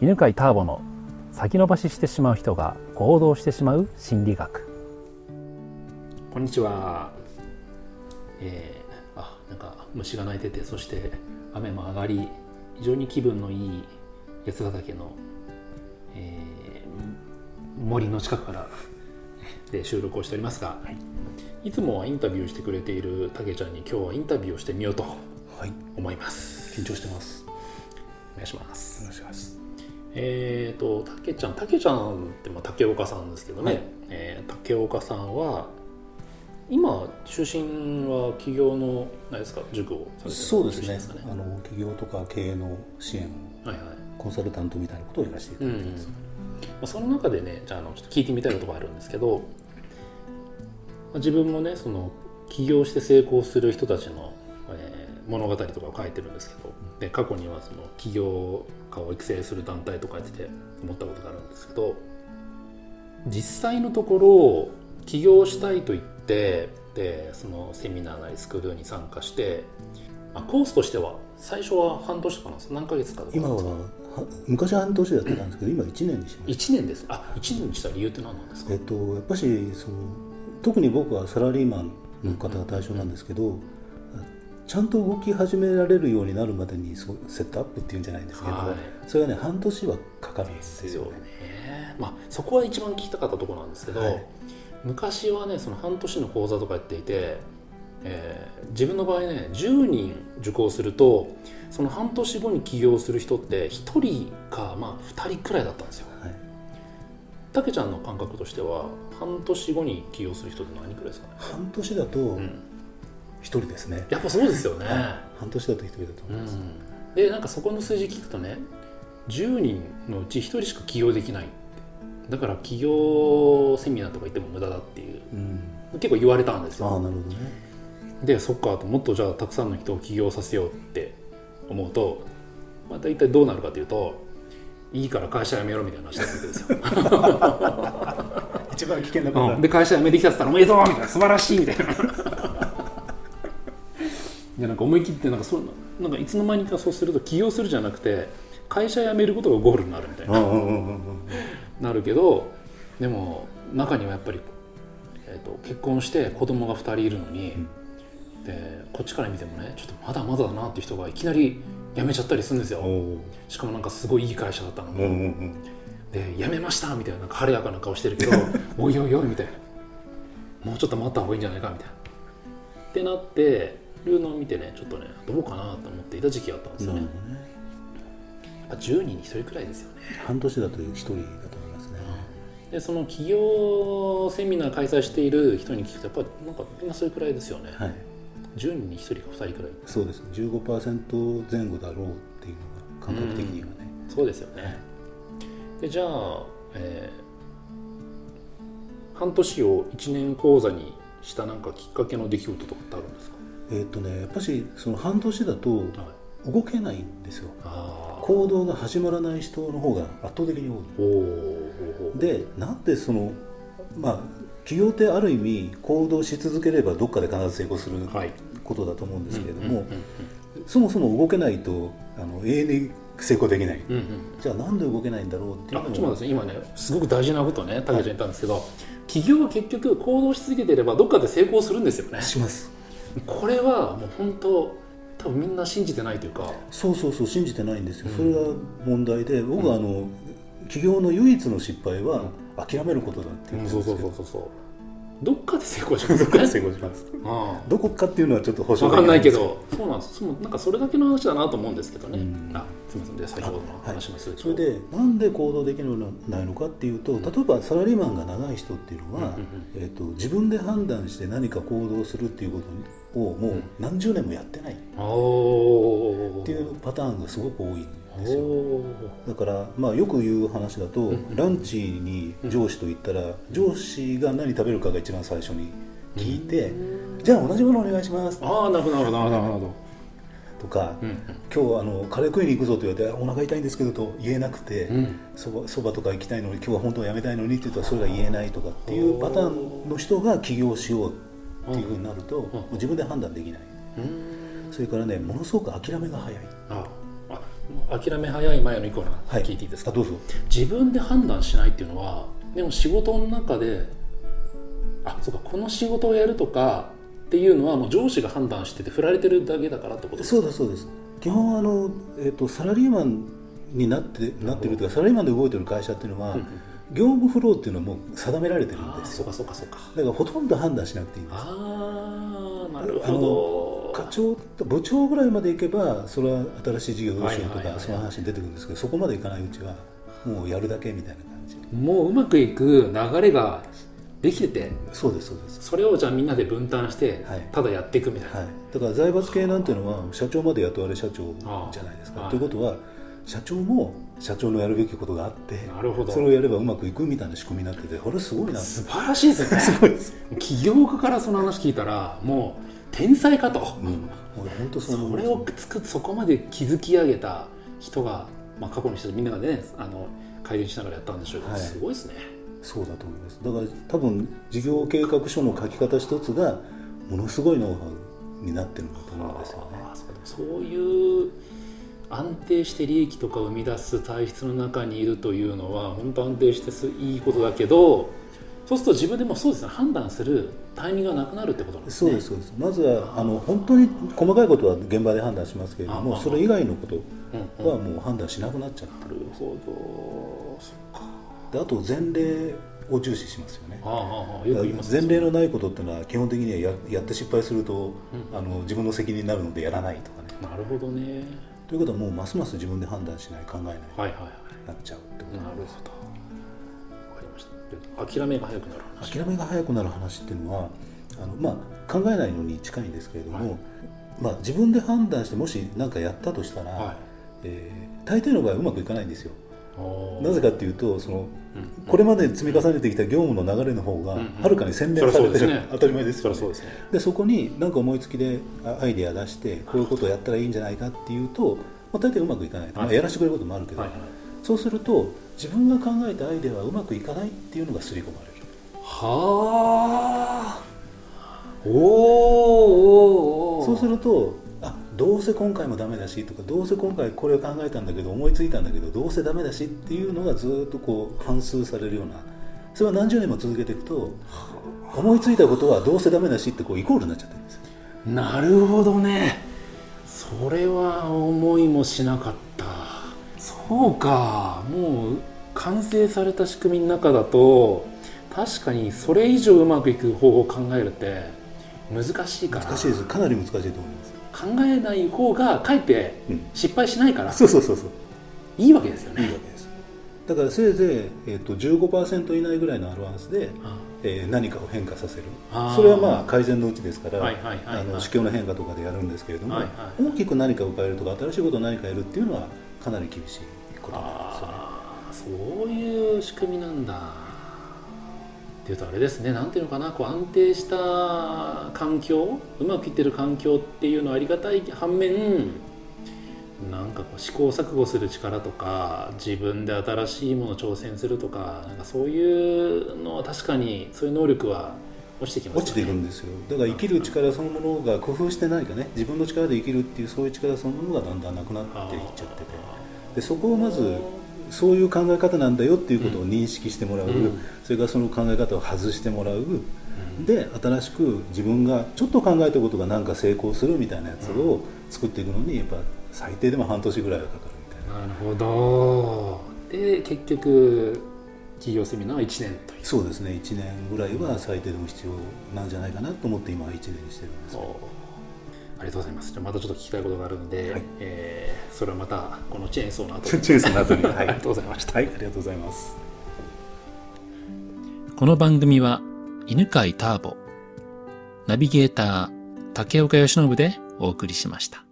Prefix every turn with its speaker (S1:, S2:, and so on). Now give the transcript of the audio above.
S1: 犬飼ターボの先延ばししてしまう人が行動してしまう心理学
S2: こんにちは。えー、あ、なんか虫が鳴いてて、そして雨も上がり、非常に気分のいい八ヶ岳の、えー森の近くからで収録をしておりますが、い、つもはインタビューしてくれているたけちゃんに今日はインタビューをしてみようと
S3: はい、
S2: 思います。
S3: 緊張してます。
S2: お願いします。
S3: お願いします。
S2: えーと、たけちゃん、たけちゃんってまあ竹岡さんですけどね、
S3: はい
S2: えー竹岡さんは今出身は企業の何ですか？塾をされてる
S3: そうですね
S2: すかね。
S3: あの企業とか経営の支援を
S2: はいはい。
S3: コンサルタントみたいなことをやらせていただいてます。
S2: まあ、その中でね、じゃああのちょっと聞いてみたいことがあるんですけど、まあ、自分もね、その起業して成功する人たちの、えー物語とかを書いてるんですけど、で過去にはその起業家を育成する団体とかやってて思ったことがあるんですけど、実際のところ起業したいと言ってでそのセミナーなりスクールに参加して、まあ、コースとしては最初は半年とかなんです。何ヶ月かとか。
S3: 今はは昔は半年やってたんですけど、今1年にしまし
S2: 1年です。あ一1年にした理由って何なんです
S3: た。
S2: か？
S3: えっとやっぱしその特に僕はサラリーマンの方が対象なんですけど、ちゃんと動き始められるようになるまでにそうセットアップっていうんじゃないんですけど、
S2: はい。
S3: それがね半年はかかるんで
S2: ですすよ
S3: よね。
S2: ね、まあ、そこは一番聞きたかったところなんですけど、
S3: はい。
S2: 昔はねその半年の講座とかやっていて、えー自分の場合ね10人受講するとその半年後に起業する人って1人か、まあ、2人くらいだったんですよ。
S3: はい。
S2: たけちゃんの感覚としては半年後に起業する人って何人くらいですかね、
S3: 半年だと
S2: うん、
S3: 1人ですね。
S2: やっぱそうですよね、
S3: 半年だと1人だと
S2: う
S3: 思います。
S2: ん、でなんかそこの数字聞くとね10人のうち1人しか起業できない。だから起業セミナーとか行っても無駄だっていう。
S3: うん。
S2: 結構言われたんです
S3: ああ
S2: よ
S3: なるほどね。
S2: でそっかともっとじゃあたくさんの人を起業させようって思うと、まあ、大体どうなるかというといいから会社辞めろみたいな話になるわけですよ。
S3: 一番危険なパターン。
S2: で会社辞めてきたって言ったらおめでとうみたいな素晴らしいみたいなでなんか思い切ってなんかそうなんかいつの間にかそうすると起業するじゃなくて会社辞めることがゴールになるみたいな。
S3: うんうんうんうんうん。
S2: なるけどでも中にはやっぱり、えー、と結婚して子供が2人いるのに、でこっちから見てもねちょっとまだまだだなっていう人がいきなり辞めちゃったりするんですよ。
S3: お
S2: しかもなんかすごいいい会社だったの。に、
S3: うんうんうん。
S2: で辞めましたみたいななんか晴れやかな顔してるけど おいおいおいみたいな。もうちょっと待った方がいいんじゃないかみたいな。ってなってるのを見てねちょっとねどうかなと思っていた時期があったんですよね、
S3: ね。
S2: やっぱ10人に1人くらいですよね
S3: 半年だと一人だと思いますね。
S2: でその企業セミナー開催している人に聞くとやっぱりなんかみんなそれくらいですよね、
S3: はい。
S2: 10人に1人か2人くらい
S3: そうです。15%前後だろうっていうのが感覚的にはね。
S2: そうですよねでじゃあ、えー半年を1年講座にしたなんかきっかけの出来事とかってあるんですか、
S3: えっとねやっぱしその半年だと
S2: はい、
S3: 動けないんですよ。
S2: ああ
S3: 行動が始まらない人の方が圧倒的に多い。でなんでそのまあ企業ってある意味行動し続ければどっかで必ず成功する
S2: はい。
S3: ことだと思うんですけれどもそもそも動けないとあの永遠に成功できない。
S2: うんうん。
S3: じゃあなんで動けないんだろうっていうの
S2: あちょっと今ねすごく大事なことをね竹ちゃん言ったんですけど、企業は結局行動し続けていればどっかで成功するんですよね。
S3: します
S2: これはもう本当多分みんな信じてないというか。
S3: そうそうそう信じてないんですよ、それが問題で僕はあの、企業の唯一の失敗は諦めることだっていう
S2: そうそうそう
S3: う
S2: そうそうどっかで成功します。よね
S3: どこかで成功します。
S2: あ
S3: どこかっていうのはちょっと保
S2: あ
S3: 証
S2: 分かんないけど。そうなんです。そうなんかそれだけの話だなと思うんですけどね、
S3: うん。
S2: あすみません。で先ほどの話もする
S3: それでなんで行動できるのないのかっていうと例えばサラリーマンが長い人っていうのは、えー、と自分で判断して何か行動するっていうことをもう何十年もやってない。っていうパターンがすごく多いんですよ。
S2: お
S3: だから、まあ、よく言う話だと、ランチに上司と言ったら、上司が何食べるかが一番最初に聞いて、じゃあ同じものお願いします。
S2: ああなるほどなるほど
S3: とか、
S2: うん。
S3: 今日あのカレー食いに行くぞと言われてお腹痛いんですけどと言えなくて
S2: うん。
S3: そばそばとか行きたいのに今日は本当はやめたいのにって言ったらそれが言えないとかっていうパターンの人が起業しようっていうふうになると、自分で判断できない。
S2: うん
S3: それからねものすごく諦めが早い。
S2: ああ諦め早い前の以降の
S3: はい。
S2: 聞いていいですか、
S3: あどうぞ。
S2: 自分で判断しないっていうのはでも仕事の中であそうかこの仕事をやるとかっていうのはもう上司が判断してて振られてるだけだからってことです
S3: そうですそうです。基本あの、えっとサラリーマンになってなってるというかサラリーマンで動いてる会社っていうのは、業務フローっていうのはもう定められてるんですよ。
S2: そうかそうかそうか。
S3: だからほとんど判断しなくていいんです。
S2: ああなるほど
S3: 課長部長ぐらいまでいけばそれは新しい事業どうしようとかその話に出てくるんですけどそこまでいかないうちはもうやるだけみたいな感じ。
S2: もううまくいく流れができてて
S3: そうですそうです。
S2: それをじゃあみんなで分担して、
S3: はい。
S2: ただやっていくみたいな、
S3: はい、だから財閥系なんていうのは社長まで雇われ社長じゃないですか。ということは社長も社長のやるべきことがあって
S2: なるほど。
S3: それをやればうまくいくみたいな仕組みになっててこれすごいな。
S2: 素晴らしいですね。すごいです。起業家からその話聞いたらもう天才かと、
S3: うん、俺本当そ
S2: れを作っそこまで築き上げた人が、まあ、過去の人みんながねあの改善しながらやったんでしょうけど、
S3: はい。
S2: すごいですね。
S3: そうだと思います。だから多分事業計画書の書き方一つがものすごいノウハウになってるんだと思うんですよね。
S2: そういう安定して利益とかを生み出す体質の中にいるというのは本当安定してすいいことだけどそうすると自分でもそうですね。判断するタイミングがなくなるってことなんですね。
S3: そうですそうです。まずはあの本当に細かいことは現場で判断しますけれどもそれ以外のことはもう判断しなくなっちゃって
S2: なるほど。そっか。
S3: であと前例を重視しますよね。
S2: ああよく言いますね。
S3: 前例のないことっていうのは基本的にはややって失敗すると、あの自分の責任になるのでやらないとかね。
S2: なるほどね。
S3: ということはもうますます自分で判断しない考えない
S2: はいはいはい。
S3: なっちゃうってこと。
S2: なる
S3: なんです
S2: ほど。わかりましたで諦めが早くなる話。
S3: 諦めが早くなる話っていうのはあの、まあ、考えないのに近いんですけれども、
S2: はい。
S3: まあ、自分で判断してもし何かやったとしたら、
S2: はい。
S3: えー大抵の場合うまくいかないんですよ。なぜかっていうとその、
S2: うん
S3: これまで積み重ねてきた業務の流れの方が
S2: うんうん。
S3: はるかに洗練されてる、
S2: そりゃそうですね。
S3: 当たり前ですよね。
S2: そですね。
S3: でそこに何か思いつきであアイデア出してこういうことをやったらいいんじゃないかっていうと、まあ、大抵うまくいかない、まあ、
S2: はい
S3: やらせてくれることもあるけど、
S2: はいはい
S3: そうすると自分が考えたアイデアはうまくいかないっていうのが刷り込まれる。
S2: はあ。おーおーおー。
S3: そうするとあどうせ今回もダメだしとかどうせ今回これを考えたんだけど思いついたんだけどどうせダメだしっていうのがずっとこう反数されるような。それは何十年も続けていくと思いついたことはどうせダメだしってこうイコールになっちゃってるんですよ。
S2: なるほどね。それは思いもしなかったそうかもう完成された仕組みの中だと確かにそれ以上うまくいく方法を考えるって難しいから。
S3: 難しいです。かなり難しいと思います。
S2: 考えない方がかえって
S3: うん。
S2: 失敗しないから。
S3: そうそうそうそう。
S2: いいわけですよね。
S3: いいわけです。だからせいぜい、えー、と15%以内ぐらいのアルバンスで、えー何かを変化させる。それはまあ改善のうちですから市況の変化とかでやるんですけれども、
S2: はいはい。
S3: 大きく何かを変えるとか新しいことを何かやるっていうのはかなり厳しいことなんですよね
S2: そういう仕組みなんだ。っていうとあれですね。なんていうのかな。こう安定した環境うまくいってる環境っていうのはありがたい反面なんかこう試行錯誤する力とか自分で新しいものを挑戦するとかなんかそういうのは確かにそういう能力は落ちてきますよね。
S3: 落ちていくんですよ。だから生きる力そのものが工夫して何かね。自分の力で生きるっていうそういう力そのものがだんだんなくなっていっちゃってて。でそこをまずそういう考え方なんだよっていうことを認識してもらう、
S2: うん。
S3: それからその考え方を外してもらう、で新しく自分がちょっと考えたことが何か成功するみたいなやつを作っていくのにやっぱ最低でも半年ぐらいはかかるみたいな。
S2: なるほど。で結局企業セミナーは1年という。
S3: そうですね。1年ぐらいは最低でも必要なんじゃないかなと思って今は1年にしてるんです
S2: ありがとうございます。じゃあまたちょっと聞きたいことがあるので、
S3: はい
S2: えーそれはまたこのチェーンソーの後
S3: チェーンソーの後に はい
S2: ありがとうございました。
S3: はいありがとうございます
S1: この番組は犬飼ターボ、ナビゲーター竹岡由伸でお送りしました。